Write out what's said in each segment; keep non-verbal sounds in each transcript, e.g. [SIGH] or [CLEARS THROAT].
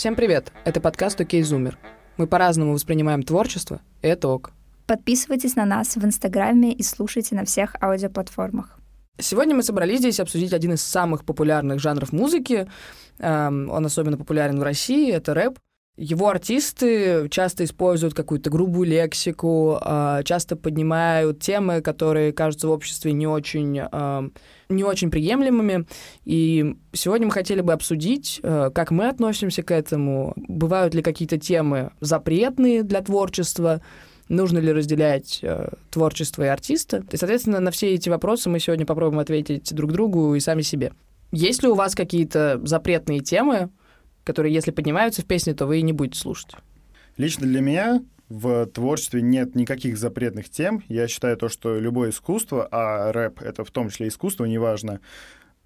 Всем привет! Это подкаст «Окей, Зумер». Мы по-разному воспринимаем творчество, и это ок. Подписывайтесь на нас в Инстаграме и слушайте на всех аудиоплатформах. Сегодня мы собрались здесь обсудить один из самых популярных жанров музыки. Эм, он особенно популярен в России, это рэп. Его артисты часто используют какую-то грубую лексику, э, часто поднимают темы, которые кажутся в обществе не очень, э, не очень приемлемыми. И сегодня мы хотели бы обсудить, э, как мы относимся к этому, бывают ли какие-то темы запретные для творчества, нужно ли разделять э, творчество и артиста. И, соответственно, на все эти вопросы мы сегодня попробуем ответить друг другу и сами себе. Есть ли у вас какие-то запретные темы, которые, если поднимаются в песне, то вы и не будете слушать? Лично для меня в творчестве нет никаких запретных тем. Я считаю то, что любое искусство, а рэп — это в том числе искусство, неважно,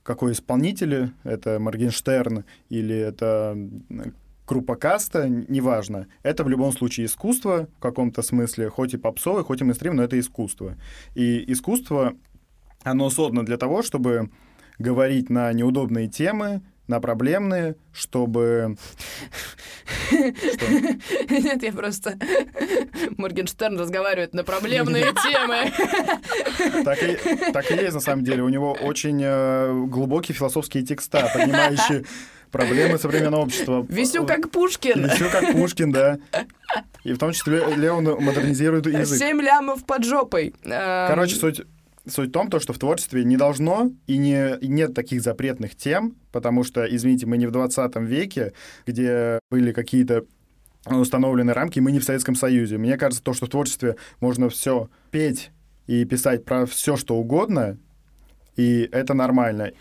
какой исполнитель, это Моргенштерн или это группа каста, неважно. Это в любом случае искусство в каком-то смысле, хоть и попсовое, хоть и мейнстрим, но это искусство. И искусство, оно создано для того, чтобы говорить на неудобные темы, на проблемные, чтобы... Нет, я просто... Моргенштерн разговаривает на проблемные [LAUGHS] темы. Так и, так и есть, на самом деле. У него очень э, глубокие философские текста, поднимающие проблемы современного общества. Висю как Пушкин. Висю как Пушкин, да. И в том числе Леон модернизирует язык. Семь лямов под жопой. Эм, Короче, суть Суть в том, то, что в творчестве не должно и, не, и нет таких запретных тем, потому что, извините, мы не в 20 веке, где были какие-то установлены рамки, мы не в Советском Союзе. Мне кажется, то, что в творчестве можно все петь и писать про все, что угодно, и это нормально.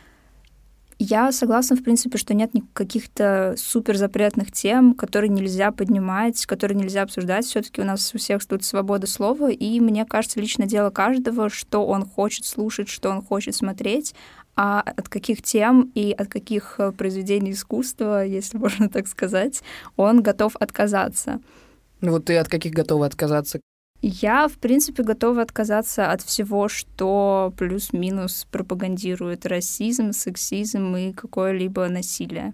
Я согласна, в принципе, что нет каких-то супер запретных тем, которые нельзя поднимать, которые нельзя обсуждать. Все-таки у нас у всех тут свобода слова, и мне кажется, лично дело каждого, что он хочет слушать, что он хочет смотреть, а от каких тем и от каких э, произведений искусства, если [LAUGHS] можно так сказать, он готов отказаться. Ну вот ты от каких готова отказаться? Я, в принципе, готова отказаться от всего, что плюс-минус пропагандирует расизм, сексизм и какое-либо насилие.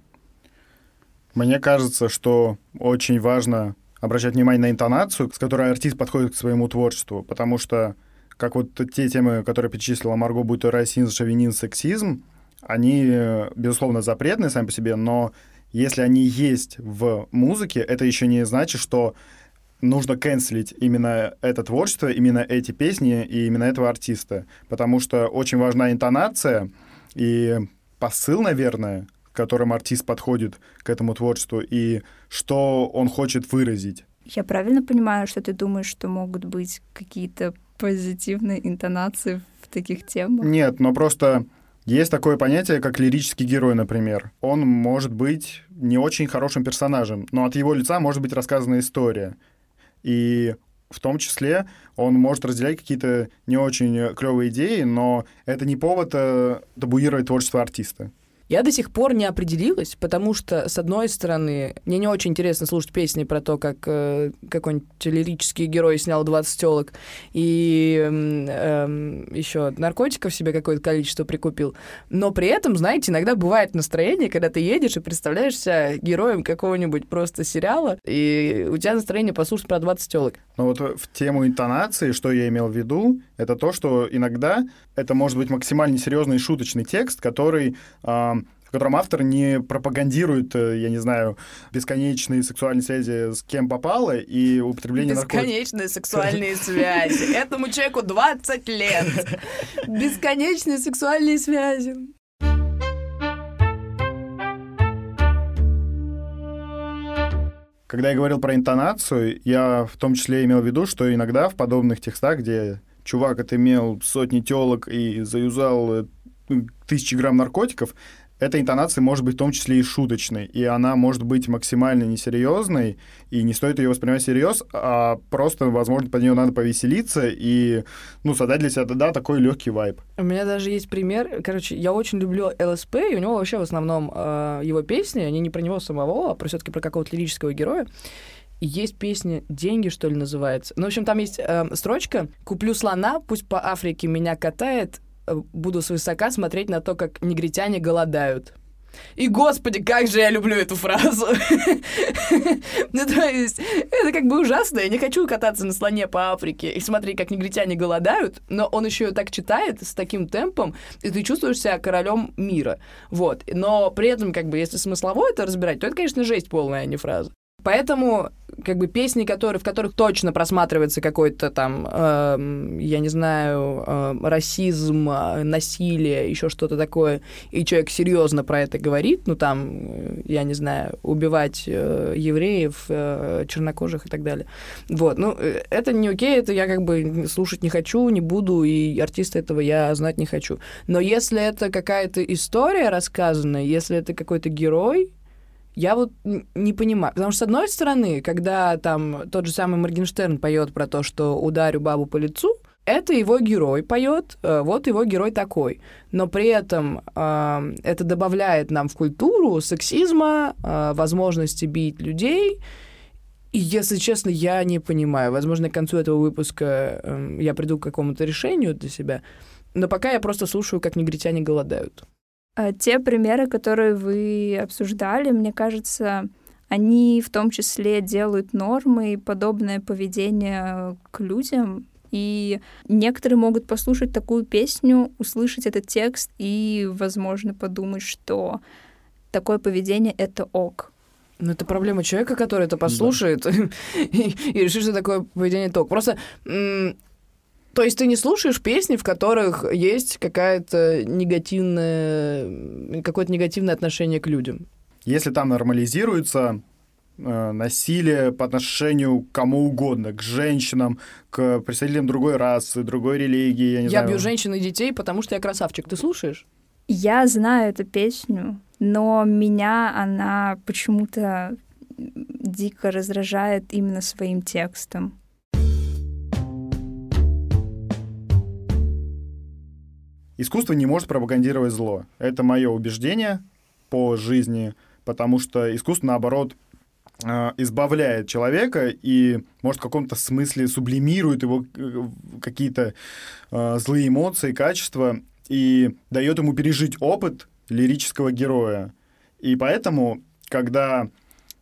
Мне кажется, что очень важно обращать внимание на интонацию, с которой артист подходит к своему творчеству, потому что как вот те темы, которые перечислила Марго, будь то расизм, шовинизм, сексизм, они, безусловно, запретны сами по себе, но если они есть в музыке, это еще не значит, что нужно канцелить именно это творчество, именно эти песни и именно этого артиста. Потому что очень важна интонация и посыл, наверное, которым артист подходит к этому творчеству, и что он хочет выразить. Я правильно понимаю, что ты думаешь, что могут быть какие-то позитивные интонации в таких темах? Нет, но просто есть такое понятие, как лирический герой, например. Он может быть не очень хорошим персонажем, но от его лица может быть рассказана история. И в том числе он может разделять какие-то не очень клевые идеи, но это не повод э, табуировать творчество артиста. Я до сих пор не определилась, потому что, с одной стороны, мне не очень интересно слушать песни про то, как э, какой-нибудь лирический герой снял 20 телок и э, э, еще наркотиков себе какое-то количество прикупил. Но при этом, знаете, иногда бывает настроение, когда ты едешь и представляешься героем какого-нибудь просто сериала, и у тебя настроение послушать про 20 телок. Но вот в тему интонации, что я имел в виду, это то, что иногда это может быть максимально серьезный и шуточный текст, который э, в котором автор не пропагандирует, э, я не знаю, бесконечные сексуальные связи с кем попало и употребление Бесконечные наркотиков. сексуальные связи. [LAUGHS] Этому человеку 20 лет. Бесконечные сексуальные связи. Когда я говорил про интонацию, я в том числе имел в виду, что иногда в подобных текстах, где чувак отымел сотни телок и заюзал э, тысячи грамм наркотиков, эта интонация может быть в том числе и шуточной, и она может быть максимально несерьезной, и не стоит ее воспринимать всерьез, а просто, возможно, под нее надо повеселиться и, ну, создать для себя, да, такой легкий вайб. У меня даже есть пример. Короче, я очень люблю ЛСП, и у него вообще в основном э, его песни, они не про него самого, а про все-таки про какого-то лирического героя. Есть песня «Деньги», что ли, называется. Ну, в общем, там есть э, строчка «Куплю слона, пусть по Африке меня катает, буду свысока смотреть на то, как негритяне голодают. И, господи, как же я люблю эту фразу. [LAUGHS] Ну, то есть, это как бы ужасно. Я не хочу кататься на слоне по Африке и смотреть, как негритяне голодают, но он еще и так читает с таким темпом, и ты чувствуешь себя королем мира. Вот. Но при этом, как бы, если смыслово это разбирать, то это, конечно, жесть полная, а не фраза. Поэтому как бы песни, которые, в которых точно просматривается какой-то там, э, я не знаю, э, расизм, насилие, еще что-то такое, и человек серьезно про это говорит, ну там, э, я не знаю, убивать э, евреев, э, чернокожих и так далее. Вот, ну э, это не окей, это я как бы слушать не хочу, не буду, и артиста этого я знать не хочу. Но если это какая-то история рассказанная, если это какой-то герой, я вот не понимаю. Потому что, с одной стороны, когда там тот же самый Моргенштерн поет про то, что ударю бабу по лицу, это его герой поет, э, вот его герой такой. Но при этом э, это добавляет нам в культуру сексизма, э, возможности бить людей. И, если честно, я не понимаю. Возможно, к концу этого выпуска э, я приду к какому-то решению для себя. Но пока я просто слушаю, как негритяне голодают. А те примеры, которые вы обсуждали, мне кажется, они в том числе делают нормы и подобное поведение к людям. И некоторые могут послушать такую песню, услышать этот текст и, возможно, подумать, что такое поведение — это ок. Ну, это проблема человека, который это послушает да. [LAUGHS] и, и решит, что такое поведение ток. Просто то есть ты не слушаешь песни, в которых есть какая-то негативная, какое-то негативное отношение к людям? Если там нормализируется э, насилие по отношению к кому угодно, к женщинам, к представителям другой расы, другой религии, я не я знаю. Я бью женщин и детей, потому что я красавчик. Ты слушаешь? Я знаю эту песню, но меня она почему-то дико раздражает именно своим текстом. Искусство не может пропагандировать зло. Это мое убеждение по жизни, потому что искусство, наоборот, э, избавляет человека и, может, в каком-то смысле сублимирует его э, какие-то э, злые эмоции, качества и дает ему пережить опыт лирического героя. И поэтому, когда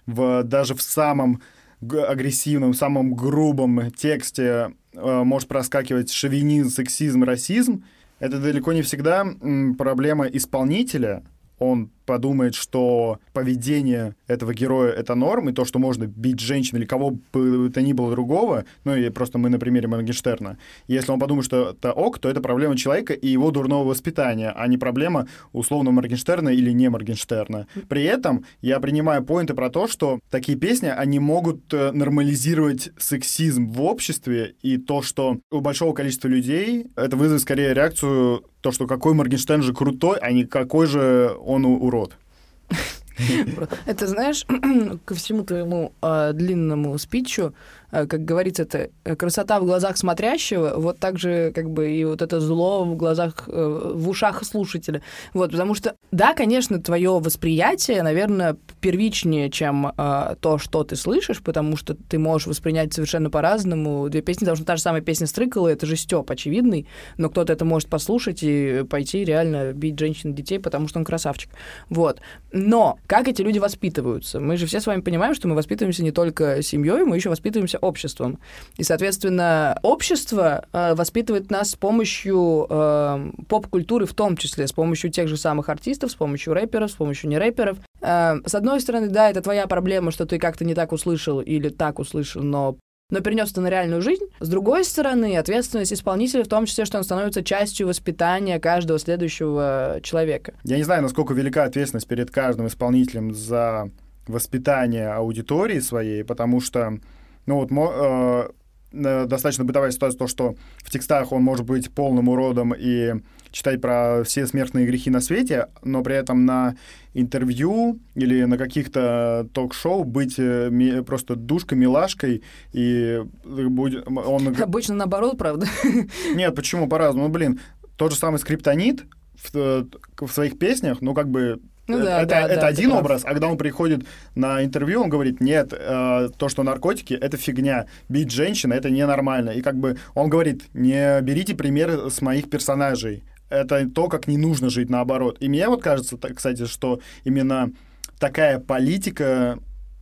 в, даже в самом агрессивном, самом грубом тексте э, может проскакивать шовинизм, сексизм, расизм, это далеко не всегда проблема исполнителя. Он подумает, что поведение этого героя — это норм, и то, что можно бить женщин или кого бы то ни было другого, ну и просто мы на примере Моргенштерна, если он подумает, что это ок, то это проблема человека и его дурного воспитания, а не проблема условно Моргенштерна или не Моргенштерна. При этом я принимаю поинты про то, что такие песни, они могут э, нормализировать сексизм в обществе, и то, что у большого количества людей это вызовет скорее реакцию то, что какой Моргенштерн же крутой, а не какой же он урод урод. [LAUGHS] Это, знаешь, [CLEARS THROAT] ко всему твоему э, длинному спичу как говорится, это э, красота в глазах смотрящего, вот так же как бы и вот это зло в глазах, э, в ушах слушателя. Вот, потому что, да, конечно, твое восприятие, наверное, первичнее, чем э, то, что ты слышишь, потому что ты можешь воспринять совершенно по-разному. Две песни, что та же самая песня Стрыкала, это же Степ очевидный, но кто-то это может послушать и пойти реально бить женщин и детей, потому что он красавчик. Вот. Но как эти люди воспитываются? Мы же все с вами понимаем, что мы воспитываемся не только семьей, мы еще воспитываемся являемся обществом. И, соответственно, общество э, воспитывает нас с помощью э, поп-культуры в том числе, с помощью тех же самых артистов, с помощью рэперов, с помощью нерэперов. Э, с одной стороны, да, это твоя проблема, что ты как-то не так услышал или так услышал, но но перенес это на реальную жизнь. С другой стороны, ответственность исполнителя в том числе, что он становится частью воспитания каждого следующего человека. Я не знаю, насколько велика ответственность перед каждым исполнителем за воспитание аудитории своей, потому что ну вот э, э, достаточно бытовая ситуация, то, что в текстах он может быть полным уродом и читать про все смертные грехи на свете, но при этом на интервью или на каких-то ток-шоу быть э, просто душкой, милашкой, и будет... Он... [LAUGHS] Обычно наоборот, правда? [LAUGHS] Нет, почему по-разному? Ну, блин, тот же самый скриптонит в, э, в своих песнях, ну, как бы ну, да, это да, это да, один образ, а когда он приходит на интервью, он говорит, нет, э, то, что наркотики, это фигня, бить женщин, это ненормально. И как бы он говорит, не берите пример с моих персонажей, это то, как не нужно жить наоборот. И мне вот кажется, кстати, что именно такая политика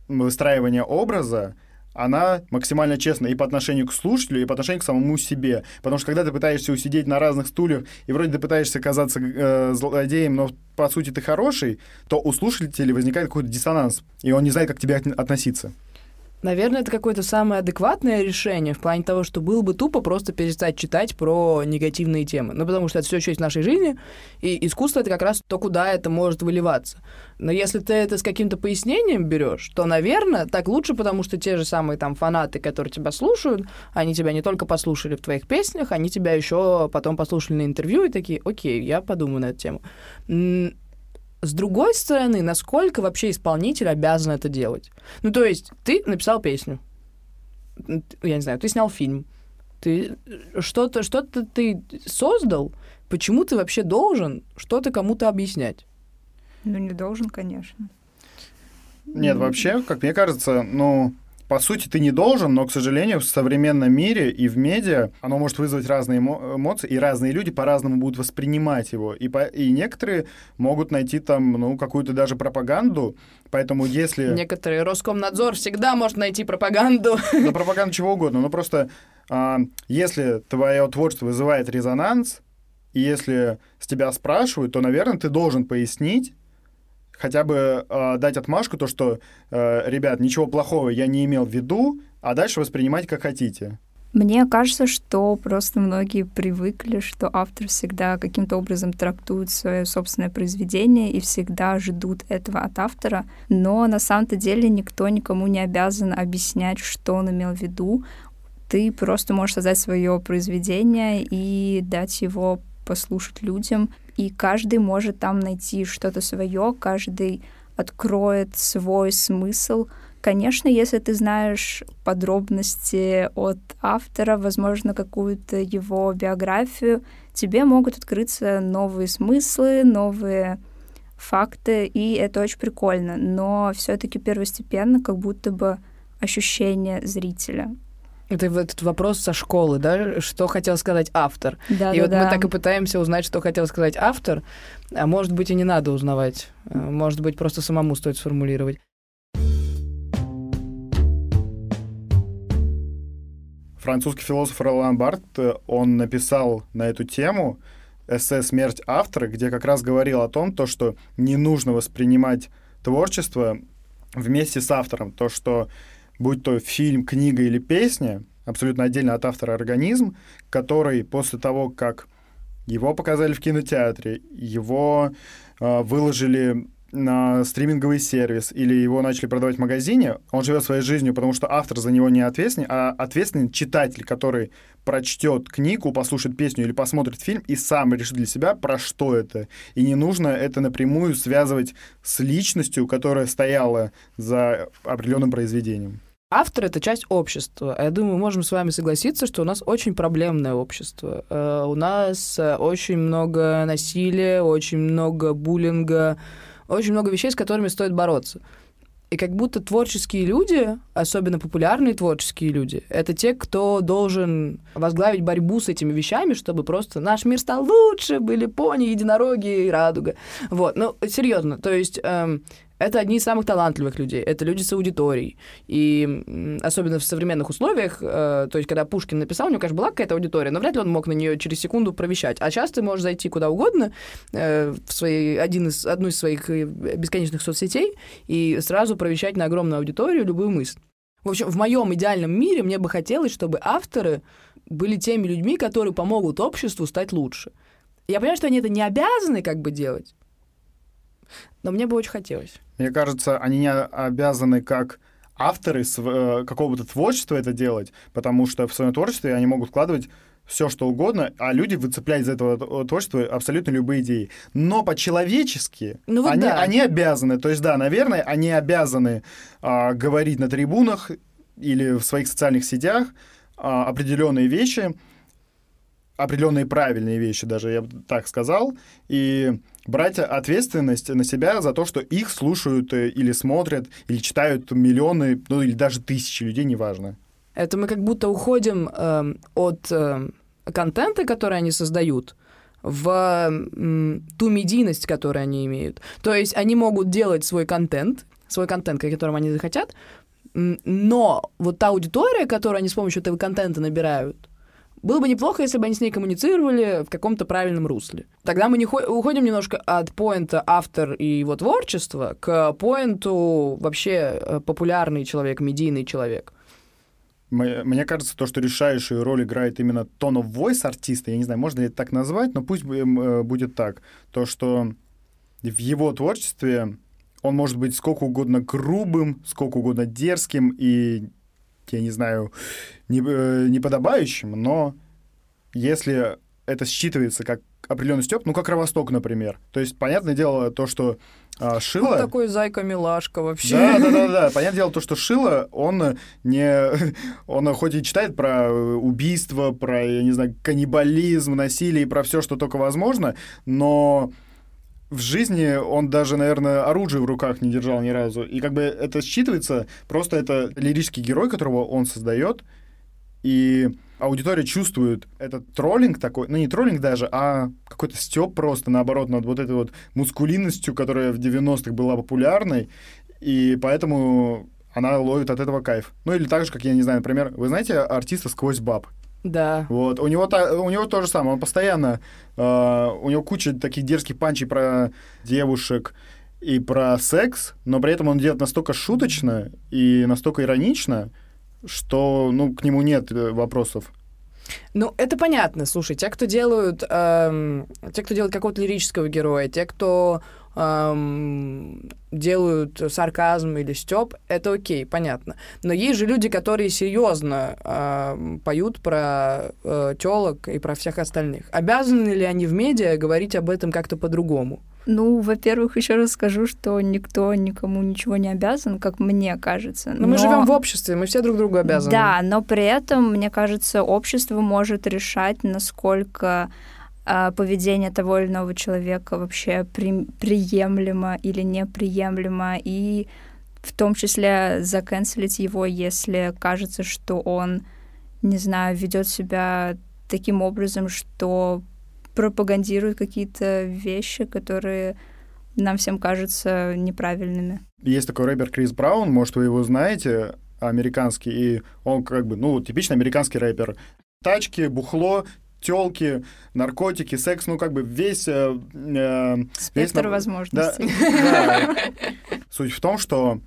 выстраивания образа, она максимально честна и по отношению к слушателю, и по отношению к самому себе. Потому что когда ты пытаешься усидеть на разных стульях, и вроде ты пытаешься казаться э, злодеем, но по сути ты хороший, то у слушателей возникает какой-то диссонанс, и он не знает, как к тебе относиться. Наверное, это какое-то самое адекватное решение в плане того, что было бы тупо просто перестать читать про негативные темы. Ну, потому что это все в нашей жизни, и искусство — это как раз то, куда это может выливаться. Но если ты это с каким-то пояснением берешь, то, наверное, так лучше, потому что те же самые там фанаты, которые тебя слушают, они тебя не только послушали в твоих песнях, они тебя еще потом послушали на интервью и такие, окей, я подумаю на эту тему. С другой стороны, насколько вообще исполнитель обязан это делать? Ну, то есть, ты написал песню, я не знаю, ты снял фильм, ты что-то что ты создал, почему ты вообще должен что-то кому-то объяснять? Ну, не должен, конечно. Нет, вообще, как мне кажется, ну, по сути, ты не должен, но, к сожалению, в современном мире и в медиа оно может вызвать разные эмоции, и разные люди по-разному будут воспринимать его. И, по, и некоторые могут найти там, ну, какую-то даже пропаганду, поэтому если... Некоторые Роскомнадзор всегда может найти пропаганду. Да, [LAUGHS] пропаганду чего угодно, но просто а, если твое творчество вызывает резонанс, и если с тебя спрашивают, то, наверное, ты должен пояснить, хотя бы э, дать отмашку, то, что, э, ребят, ничего плохого я не имел в виду, а дальше воспринимать как хотите. Мне кажется, что просто многие привыкли, что автор всегда каким-то образом трактует свое собственное произведение и всегда ждут этого от автора, но на самом-то деле никто никому не обязан объяснять, что он имел в виду. Ты просто можешь создать свое произведение и дать его послушать людям, и каждый может там найти что-то свое, каждый откроет свой смысл. Конечно, если ты знаешь подробности от автора, возможно, какую-то его биографию, тебе могут открыться новые смыслы, новые факты, и это очень прикольно. Но все-таки первостепенно как будто бы ощущение зрителя. Это этот вопрос со школы, да, что хотел сказать автор. Да, и да, вот да. мы так и пытаемся узнать, что хотел сказать автор, а может быть и не надо узнавать, а, может быть просто самому стоит сформулировать. Французский философ Ролан Барт, он написал на эту тему эссе «Смерть автора», где как раз говорил о том, то, что не нужно воспринимать творчество вместе с автором, то, что будь то фильм, книга или песня, абсолютно отдельно от автора организм, который после того, как его показали в кинотеатре, его э, выложили на стриминговый сервис или его начали продавать в магазине, он живет своей жизнью, потому что автор за него не ответственен, а ответственен читатель, который прочтет книгу, послушает песню или посмотрит фильм и сам решит для себя, про что это. И не нужно это напрямую связывать с личностью, которая стояла за определенным произведением. Автор — это часть общества. Я думаю, мы можем с вами согласиться, что у нас очень проблемное общество. Э, у нас очень много насилия, очень много буллинга, очень много вещей, с которыми стоит бороться. И как будто творческие люди, особенно популярные творческие люди, это те, кто должен возглавить борьбу с этими вещами, чтобы просто наш мир стал лучше, были пони, единороги и радуга. Вот, ну, серьезно, то есть эм, это одни из самых талантливых людей, это люди с аудиторией. И особенно в современных условиях, э, то есть когда Пушкин написал, у него, конечно, была какая-то аудитория, но вряд ли он мог на нее через секунду провещать. А сейчас ты можешь зайти куда угодно э, в свои, один из, одну из своих э, бесконечных соцсетей и сразу провещать на огромную аудиторию любую мысль. В общем, в моем идеальном мире мне бы хотелось, чтобы авторы были теми людьми, которые помогут обществу стать лучше. Я понимаю, что они это не обязаны как бы делать, но мне бы очень хотелось. Мне кажется, они не обязаны как авторы э, какого-то творчества это делать, потому что в своем творчестве они могут вкладывать все, что угодно, а люди выцепляют из этого творчества абсолютно любые идеи. Но по-человечески ну, вот они, да. они обязаны, то есть да, наверное, они обязаны а, говорить на трибунах или в своих социальных сетях а, определенные вещи, определенные правильные вещи, даже я бы так сказал, и брать ответственность на себя за то, что их слушают э, или смотрят, или читают миллионы, ну или даже тысячи людей, неважно. Это мы как будто уходим э, от э, контента, который они создают, в м, ту медийность, которую они имеют. То есть они могут делать свой контент, свой контент, которым они захотят, но вот та аудитория, которую они с помощью этого контента набирают, было бы неплохо, если бы они с ней коммуницировали в каком-то правильном русле. Тогда мы не хо- уходим немножко от поинта автор и его творчества к поинту вообще э, популярный человек, медийный человек. Мне кажется, то, что решающую роль играет именно tone of voice артиста, я не знаю, можно ли это так назвать, но пусть э, будет так, то, что в его творчестве он может быть сколько угодно грубым, сколько угодно дерзким и, я не знаю, не, э, неподобающим, но если это считывается как определенный степ, ну, как Ровосток, например. То есть, понятное дело, то, что а, Шила... Он такой зайка-милашка вообще. Да, да, да, да. [LAUGHS] Понятное дело, то, что Шила, он не... [LAUGHS] Он хоть и читает про убийство, про, я не знаю, каннибализм, насилие, про все, что только возможно, но в жизни он даже, наверное, оружие в руках не держал ни разу. И как бы это считывается, просто это лирический герой, которого он создает, и аудитория чувствует этот троллинг такой, ну не троллинг даже, а какой-то степ просто, наоборот, над вот этой вот мускулинностью, которая в 90-х была популярной, и поэтому она ловит от этого кайф. Ну или так же, как, я не знаю, например, вы знаете артиста «Сквозь баб»? Да. Вот, у него, та, у него то же самое, он постоянно, э, у него куча таких дерзких панчей про девушек и про секс, но при этом он делает настолько шуточно и настолько иронично, что, ну, к нему нет э, вопросов. Ну, это понятно. Слушай, те, кто делают, эм, те, кто делает какого-то лирического героя, те, кто эм, делают сарказм или стёб, это окей, понятно. Но есть же люди, которые серьезно эм, поют про э, телок и про всех остальных. Обязаны ли они в медиа говорить об этом как-то по-другому? Ну, во-первых, еще раз скажу, что никто никому ничего не обязан, как мне кажется. Но, мы живем в обществе, мы все друг другу обязаны. Да, но при этом, мне кажется, общество может решать, насколько поведение того или иного человека вообще при, приемлемо или неприемлемо, и в том числе заканцелить его, если кажется, что он, не знаю, ведет себя таким образом, что пропагандирует какие-то вещи, которые нам всем кажутся неправильными. Есть такой рэпер Крис Браун, может, вы его знаете, американский, и он как бы, ну, типичный американский рэпер. Тачки, бухло, телки, наркотики, секс, ну, как бы весь... Э, э Спектр весь, возможностей. Да, да. [LAUGHS] Суть в том, что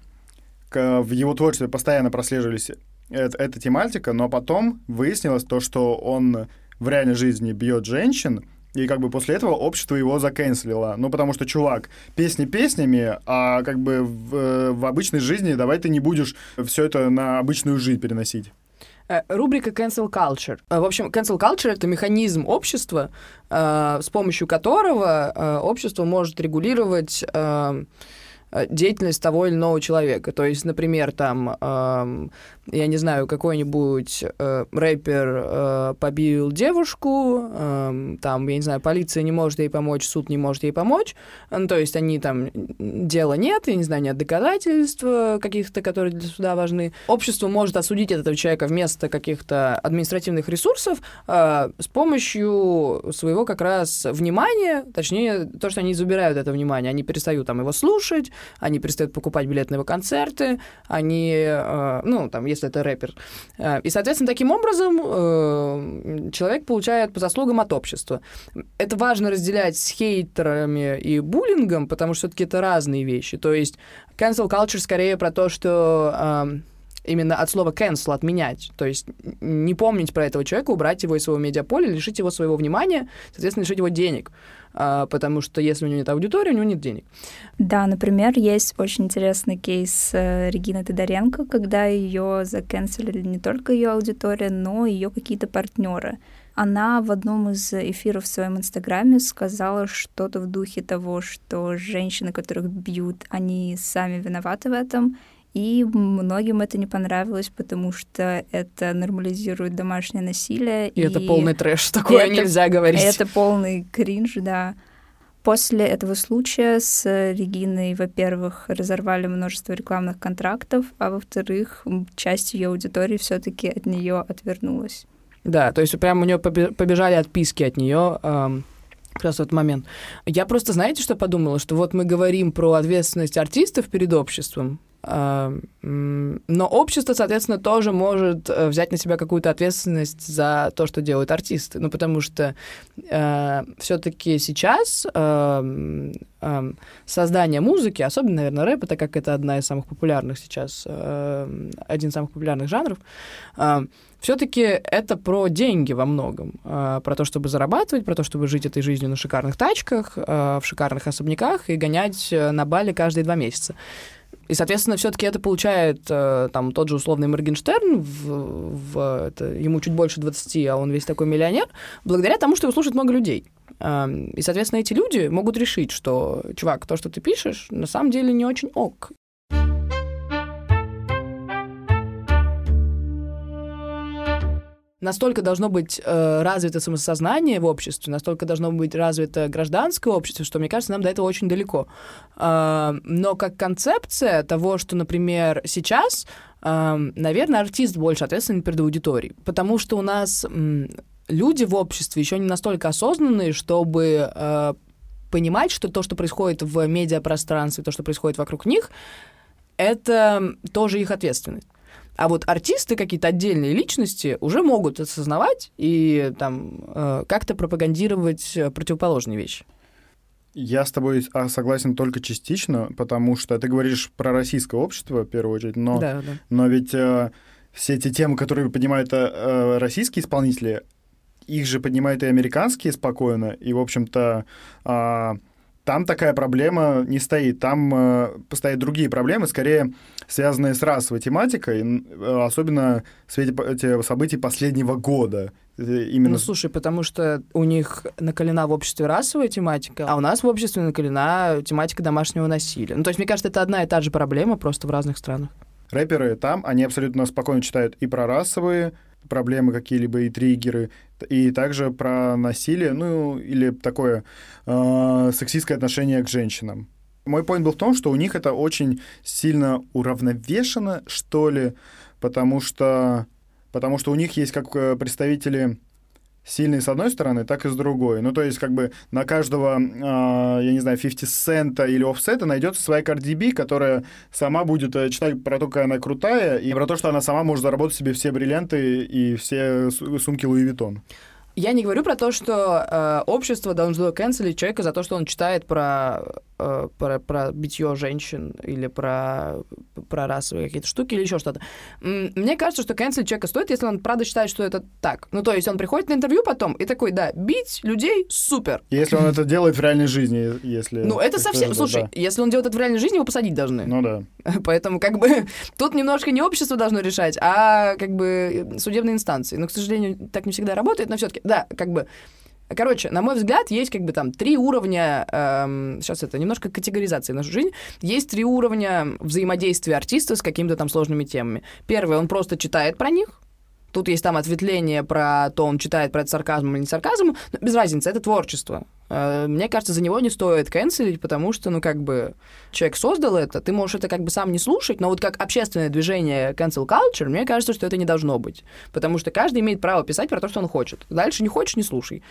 в его творчестве постоянно прослеживались эта, эта тематика, но потом выяснилось то, что он в реальной жизни бьет женщин, и как бы после этого общество его заканцелило. Ну, потому что, чувак, песни песнями, а как бы в, в обычной жизни давай ты не будешь все это на обычную жизнь переносить. Э, рубрика Cancel Culture. Э, в общем, Cancel Culture — это механизм общества, э, с помощью которого общество может регулировать деятельность того или иного человека. То есть, например, там я не знаю, какой-нибудь э, рэпер э, побил девушку, э, там, я не знаю, полиция не может ей помочь, суд не может ей помочь, ну, то есть они там, дела нет, я не знаю, нет доказательств каких-то, которые для суда важны. Общество может осудить этого человека вместо каких-то административных ресурсов э, с помощью своего как раз внимания, точнее, то, что они забирают это внимание, они перестают там его слушать, они перестают покупать билеты на его концерты, они, э, ну, там, если если это рэпер. Э, и, соответственно, таким образом э, человек получает по заслугам от общества. Это важно разделять с хейтерами и буллингом, потому что все-таки это разные вещи. То есть cancel culture скорее про то, что э, именно от слова cancel, отменять. То есть не помнить про этого человека, убрать его из своего медиаполя, лишить его своего внимания, соответственно, лишить его денег. А, потому что если у него нет аудитории, у него нет денег. Да, например, есть очень интересный кейс э, Регины Тодоренко, когда ее заканцелили не только ее аудитория, но и ее какие-то партнеры. Она в одном из эфиров в своем инстаграме сказала что-то в духе того, что женщины, которых бьют, они сами виноваты в этом, и многим это не понравилось, потому что это нормализирует домашнее насилие. И, и это полный трэш, такое это, нельзя говорить. Это полный кринж, да. После этого случая с Региной, во-первых, разорвали множество рекламных контрактов, а во-вторых, часть ее аудитории все-таки от нее отвернулась. Да, то есть прямо у нее побежали отписки от нее. Эм, как раз в этот момент. Я просто, знаете, что подумала? Что вот мы говорим про ответственность артистов перед обществом, но общество, соответственно, тоже может э, взять на себя какую-то ответственность за то, что делают артисты. Ну, потому что э, все-таки сейчас э, э, создание музыки, особенно, наверное, рэп, так как это одна из самых популярных сейчас, э, один из самых популярных жанров, э, все-таки это про деньги во многом. Э, про то, чтобы зарабатывать, про то, чтобы жить этой жизнью на шикарных тачках, э, в шикарных особняках и гонять э, на Бали каждые два месяца. И, соответственно, все-таки это получает э, там тот же условный Моргенштерн, в, в, это, ему чуть больше 20, а он весь такой миллионер, благодаря тому, что его слушает много людей. Эм, и, соответственно, эти люди могут решить, что, чувак, то, что ты пишешь, на самом деле не очень ок. Настолько должно быть э, развито самосознание в обществе, настолько должно быть развито гражданское общество, что, мне кажется, нам до этого очень далеко. Э, но как концепция того, что, например, сейчас, э, наверное, артист больше ответственен перед аудиторией, потому что у нас э, люди в обществе еще не настолько осознанные, чтобы э, понимать, что то, что происходит в медиапространстве, то, что происходит вокруг них, это тоже их ответственность. А вот артисты, какие-то отдельные личности, уже могут осознавать и там э, как-то пропагандировать э, противоположные вещи. Я с тобой а, согласен только частично, потому что ты говоришь про российское общество, в первую очередь, но, да, да. но ведь э, все эти темы, которые поднимают э, российские исполнители, их же поднимают и американские спокойно, и, в общем-то, э, там такая проблема не стоит. Там э, стоят другие проблемы, скорее связанные с расовой тематикой, э, особенно в свете событий последнего года. Именно... Ну, слушай, потому что у них накалена в обществе расовая тематика, а у нас в обществе накалена тематика домашнего насилия. Ну, то есть, мне кажется, это одна и та же проблема, просто в разных странах. Рэперы там, они абсолютно спокойно читают и про расовые проблемы какие-либо и триггеры, и также про насилие, ну, или такое э, сексистское отношение к женщинам. Мой point был в том, что у них это очень сильно уравновешено, что ли, потому что, потому что у них есть как э, представители сильный с одной стороны, так и с другой. Ну, то есть, как бы на каждого, э, я не знаю, 50 цента или офсета найдется своя Cardi B, которая сама будет э, читать про то, какая она крутая, и про то, что она сама может заработать себе все бриллианты и все сумки Луи Виттон. Я не говорю про то, что э, общество должно канцелить человека за то, что он читает про, э, про, про битье женщин или про, про расовые какие-то штуки или еще что-то. Мне кажется, что канцелить человека стоит, если он правда считает, что это так. Ну, то есть он приходит на интервью потом и такой, да, бить людей супер. Если он это делает в реальной жизни, если... Ну, это совсем... Слушай, да. если он делает это в реальной жизни, его посадить должны. Ну, да. [LAUGHS] Поэтому, как бы, [LAUGHS] тут немножко не общество должно решать, а, как бы, судебные инстанции. Но, к сожалению, так не всегда работает, но все-таки да, как бы Короче, на мой взгляд, есть как бы там три уровня, эм, сейчас это немножко категоризации в нашу жизнь, есть три уровня взаимодействия артиста с какими-то там сложными темами. Первый, он просто читает про них, Тут есть там ответвление про то, он читает про это сарказм или не сарказм, но без разницы, это творчество. Э, мне кажется, за него не стоит канцелить, потому что, ну, как бы, человек создал это, ты можешь это как бы сам не слушать, но вот как общественное движение cancel culture, мне кажется, что это не должно быть. Потому что каждый имеет право писать про то, что он хочет. Дальше не хочешь, не слушай.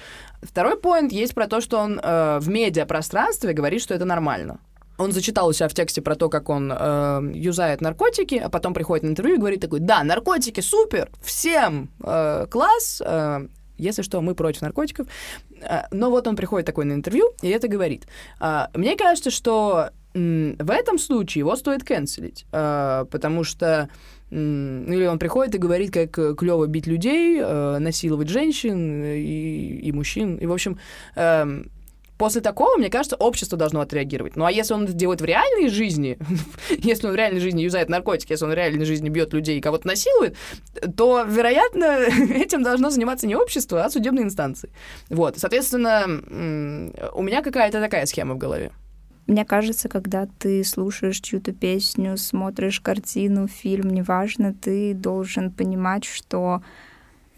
Второй поинт есть про то, что он э, в медиапространстве говорит, что это нормально. Он зачитал у себя в тексте про то, как он э, юзает наркотики, а потом приходит на интервью и говорит такой, да, наркотики супер, всем э, класс, э, если что, мы против наркотиков. Э, но вот он приходит такой на интервью и это говорит. Э, мне кажется, что в этом случае его стоит канцелить, э, потому что или он приходит и говорит, как клево бить людей, насиловать женщин и, и мужчин. И, в общем, эм, После такого, мне кажется, общество должно отреагировать. Ну а если он это делает в реальной жизни, [LAUGHS] если он в реальной жизни юзает наркотики, если он в реальной жизни бьет людей и кого-то насилует, то, вероятно, [LAUGHS] этим должно заниматься не общество, а судебные инстанции. Вот, соответственно, у меня какая-то такая схема в голове. Мне кажется, когда ты слушаешь чью-то песню, смотришь картину, фильм, неважно, ты должен понимать, что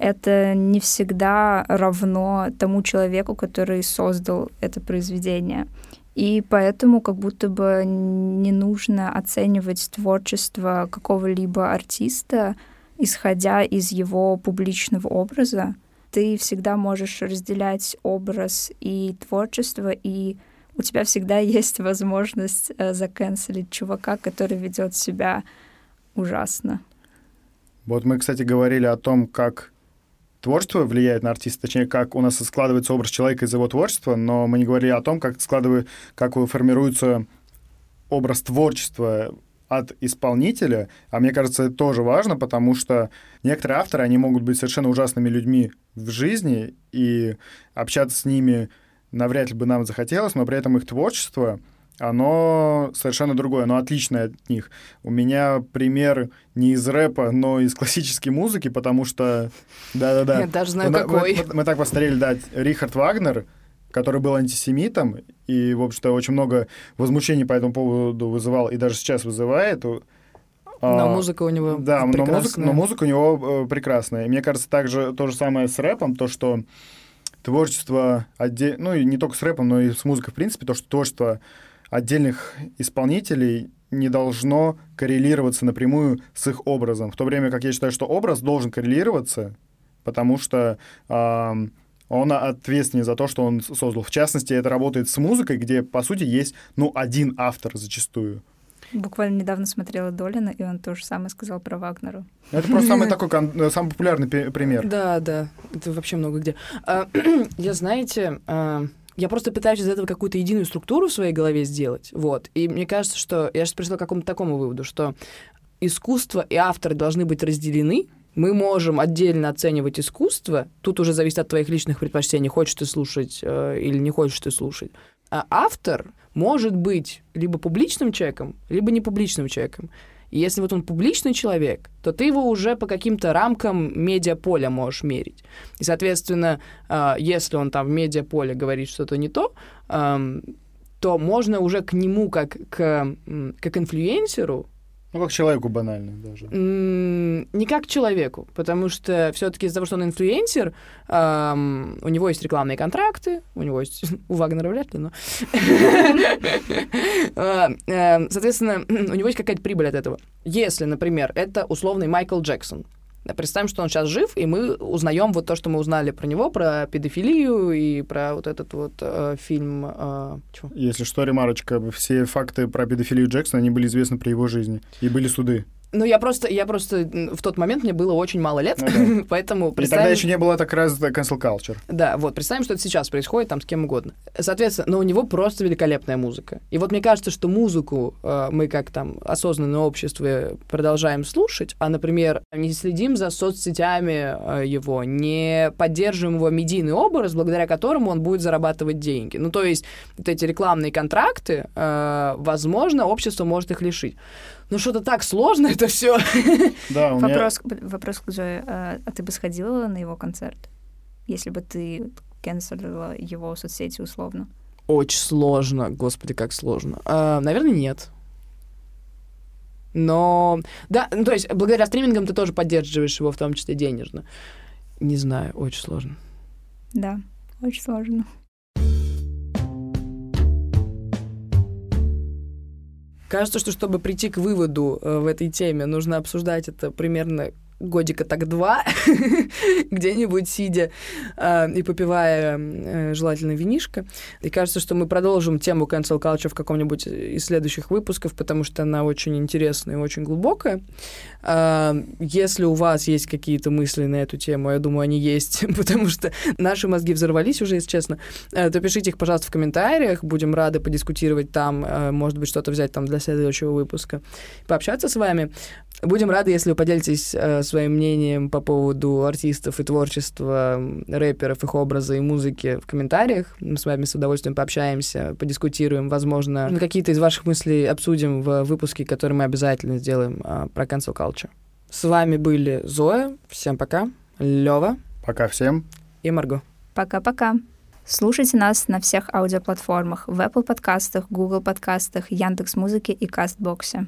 это не всегда равно тому человеку, который создал это произведение. И поэтому как будто бы не нужно оценивать творчество какого-либо артиста, исходя из его публичного образа, ты всегда можешь разделять образ и творчество, и у тебя всегда [LAUGHS] есть возможность э, заканцелить чувака, который ведет себя ужасно. Вот мы, кстати, говорили о том, как творчество влияет на артиста, точнее, как у нас складывается образ человека из его творчества, но мы не говорили о том, как складывает, как формируется образ творчества от исполнителя, а мне кажется, это тоже важно, потому что некоторые авторы, они могут быть совершенно ужасными людьми в жизни, и общаться с ними навряд ли бы нам захотелось, но при этом их творчество, оно совершенно другое, оно отличное от них. У меня пример не из рэпа, но из классической музыки, потому что... Да-да-да. Я даже знаю, мы, какой. Мы, мы так посмотрели, да, Рихард Вагнер, который был антисемитом, и, в общем-то, очень много возмущений по этому поводу вызывал, и даже сейчас вызывает. Но а, музыка у него Да, но музыка, но музыка у него э, прекрасная. И мне кажется, также то же самое с рэпом, то, что творчество, отдель... ну и не только с рэпом, но и с музыкой в принципе, то, что творчество отдельных исполнителей не должно коррелироваться напрямую с их образом. В то время как я считаю, что образ должен коррелироваться, потому что э, он ответственен за то, что он создал. В частности, это работает с музыкой, где, по сути, есть ну, один автор зачастую. Буквально недавно смотрела Долина, и он то же самое сказал про Вагнеру. Это просто самый [LAUGHS] такой самый популярный пример. Да, да, это вообще много где. А, [CLEARS THROAT] я, знаете, а, я просто пытаюсь из этого какую-то единую структуру в своей голове сделать, вот. И мне кажется, что я сейчас пришла к какому-то такому выводу, что искусство и авторы должны быть разделены, мы можем отдельно оценивать искусство. Тут уже зависит от твоих личных предпочтений, хочешь ты слушать э, или не хочешь ты слушать. А автор может быть либо публичным человеком, либо не публичным человеком. И если вот он публичный человек, то ты его уже по каким-то рамкам медиаполя можешь мерить. И, соответственно, э, если он там в медиаполе говорит что-то не то, то можно уже к нему как к, как инфлюенсеру ну, как человеку банально даже. Не как человеку, потому что все-таки из-за того, что он инфлюенсер, эм, у него есть рекламные контракты, у него есть... [LAUGHS] У Вагнера вряд ли, но... Э, [LAUGHS] эм, соответственно, [CLEARS THROAT] у него есть какая-то прибыль от этого. Если, например, это условный Майкл Джексон, Представим, что он сейчас жив, и мы узнаем вот то, что мы узнали про него, про педофилию и про вот этот вот э, фильм... Э? Если что, ремарочка, все факты про педофилию Джексона, они были известны при его жизни, и были суды. Ну, я просто, я просто в тот момент мне было очень мало лет, ну, да. [LAUGHS] поэтому представим... И тогда еще не было так раз cancel culture. Да, вот, представим, что это сейчас происходит там с кем угодно. Соответственно, но у него просто великолепная музыка. И вот мне кажется, что музыку э, мы как там осознанное общество продолжаем слушать, а, например, не следим за соцсетями э, его, не поддерживаем его медийный образ, благодаря которому он будет зарабатывать деньги. Ну, то есть вот эти рекламные контракты, э, возможно, общество может их лишить ну что-то так сложно это все. [LAUGHS] Да, у меня... Вопрос, вопрос к Зое. А, а ты бы сходила на его концерт, если бы ты кэнселила его соцсети условно? Очень сложно, господи, как сложно. А, наверное, нет. Но, да, ну, то есть благодаря стримингам ты тоже поддерживаешь его, в том числе денежно. Не знаю, очень сложно. Да, очень сложно. Кажется, что чтобы прийти к выводу э, в этой теме, нужно обсуждать это примерно годика так два, [LAUGHS] где-нибудь сидя э, и попивая э, желательно винишко. И кажется, что мы продолжим тему cancel culture в каком-нибудь из следующих выпусков, потому что она очень интересная и очень глубокая. Э, если у вас есть какие-то мысли на эту тему, я думаю, они есть, [LAUGHS] потому что наши мозги взорвались уже, если честно, э, то пишите их, пожалуйста, в комментариях. Будем рады подискутировать там, э, может быть, что-то взять там для следующего выпуска, пообщаться с вами. Будем рады, если вы поделитесь э, своим мнением по поводу артистов и творчества, рэперов, их образа и музыки в комментариях. Мы с вами с удовольствием пообщаемся, подискутируем. Возможно, какие-то из ваших мыслей обсудим в выпуске, который мы обязательно сделаем э, про cancel culture. С вами были Зоя. Всем пока. Лева. Пока всем. И Марго. Пока-пока. Слушайте нас на всех аудиоплатформах в Apple подкастах, Google подкастах, Яндекс.Музыке и Кастбоксе.